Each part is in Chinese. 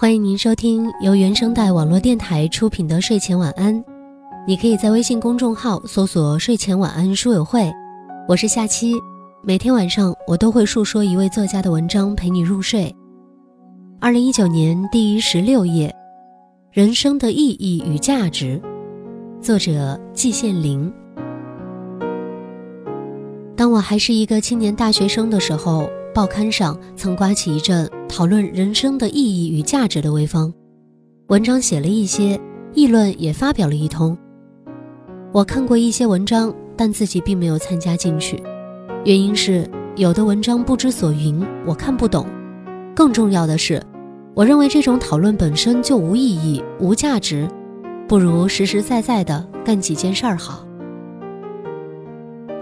欢迎您收听由原声带网络电台出品的睡前晚安。你可以在微信公众号搜索“睡前晚安书友会”，我是夏七。每天晚上我都会述说一位作家的文章陪你入睡。二零一九年第十六页，人生的意义与价值，作者季羡林。当我还是一个青年大学生的时候。报刊上曾刮起一阵讨论人生的意义与价值的微风，文章写了一些，议论也发表了一通。我看过一些文章，但自己并没有参加进去，原因是有的文章不知所云，我看不懂。更重要的是，我认为这种讨论本身就无意义、无价值，不如实实在在的干几件事儿好。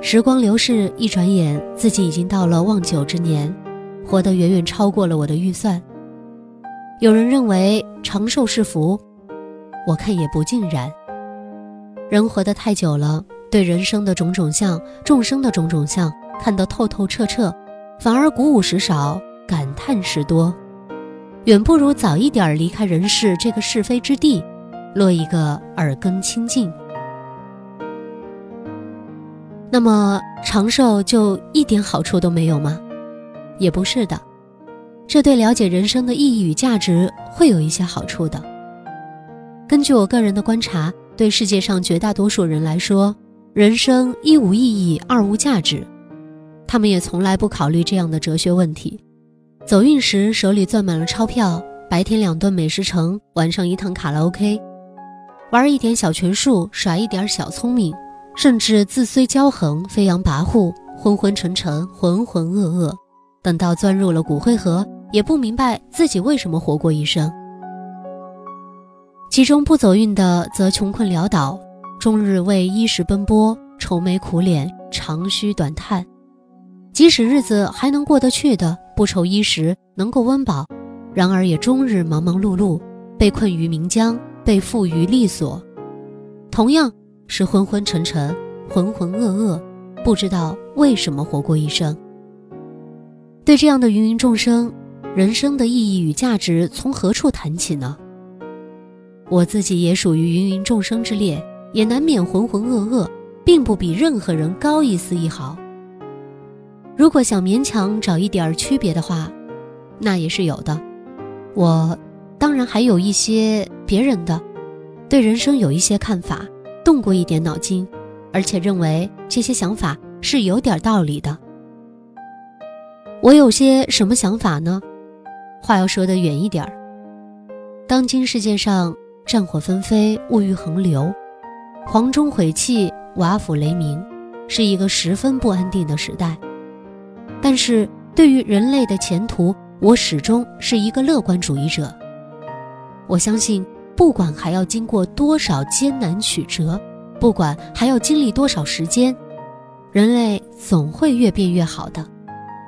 时光流逝，一转眼，自己已经到了望九之年，活得远远超过了我的预算。有人认为长寿是福，我看也不尽然。人活得太久了，对人生的种种相、众生的种种相看得透透彻彻，反而鼓舞时少，感叹时多，远不如早一点离开人世这个是非之地，落一个耳根清净。那么长寿就一点好处都没有吗？也不是的，这对了解人生的意义与价值会有一些好处的。根据我个人的观察，对世界上绝大多数人来说，人生一无意义，二无价值。他们也从来不考虑这样的哲学问题：走运时手里攥满了钞票，白天两顿美食城，晚上一趟卡拉 OK，玩一点小权术，耍一点小聪明。甚至自虽骄横，飞扬跋扈，昏昏沉沉，浑浑噩噩，等到钻入了骨灰盒，也不明白自己为什么活过一生。其中不走运的，则穷困潦倒，终日为衣食奔波，愁眉苦脸，长吁短叹；即使日子还能过得去的，不愁衣食，能够温饱，然而也终日忙忙碌碌，被困于岷江，被缚于利索。同样。是昏昏沉沉、浑浑噩噩，不知道为什么活过一生。对这样的芸芸众生，人生的意义与价值从何处谈起呢？我自己也属于芸芸众生之列，也难免浑浑噩噩，并不比任何人高一丝一毫。如果想勉强找一点区别的话，那也是有的。我当然还有一些别人的，对人生有一些看法。动过一点脑筋，而且认为这些想法是有点道理的。我有些什么想法呢？话要说得远一点儿。当今世界上战火纷飞，物欲横流，黄钟毁弃，瓦釜雷鸣，是一个十分不安定的时代。但是对于人类的前途，我始终是一个乐观主义者。我相信。不管还要经过多少艰难曲折，不管还要经历多少时间，人类总会越变越好的。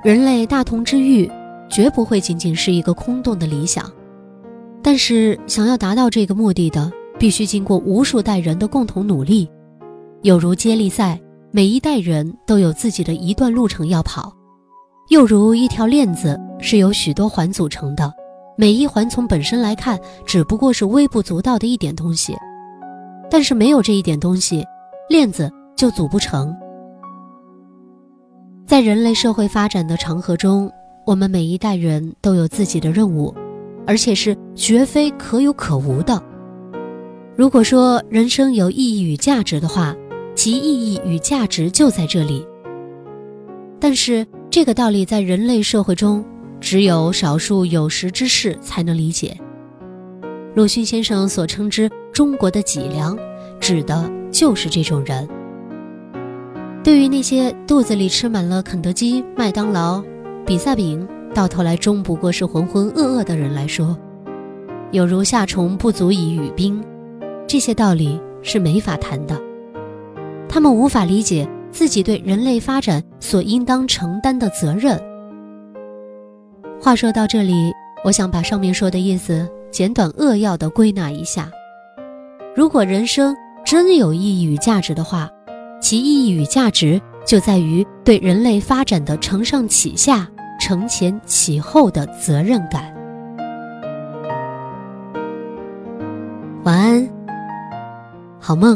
人类大同之欲，绝不会仅仅是一个空洞的理想。但是，想要达到这个目的的，必须经过无数代人的共同努力，有如接力赛，每一代人都有自己的一段路程要跑；又如一条链子，是由许多环组成的。每一环从本身来看，只不过是微不足道的一点东西，但是没有这一点东西，链子就组不成。在人类社会发展的长河中，我们每一代人都有自己的任务，而且是绝非可有可无的。如果说人生有意义与价值的话，其意义与价值就在这里。但是这个道理在人类社会中。只有少数有识之士才能理解。鲁迅先生所称之中国的脊梁，指的就是这种人。对于那些肚子里吃满了肯德基、麦当劳、比萨饼，到头来终不过是浑浑噩噩的人来说，有如夏虫不足以语冰，这些道理是没法谈的。他们无法理解自己对人类发展所应当承担的责任。话说到这里，我想把上面说的意思简短扼要的归纳一下：如果人生真有意义与价值的话，其意义与价值就在于对人类发展的承上启下、承前启后的责任感。晚安，好梦。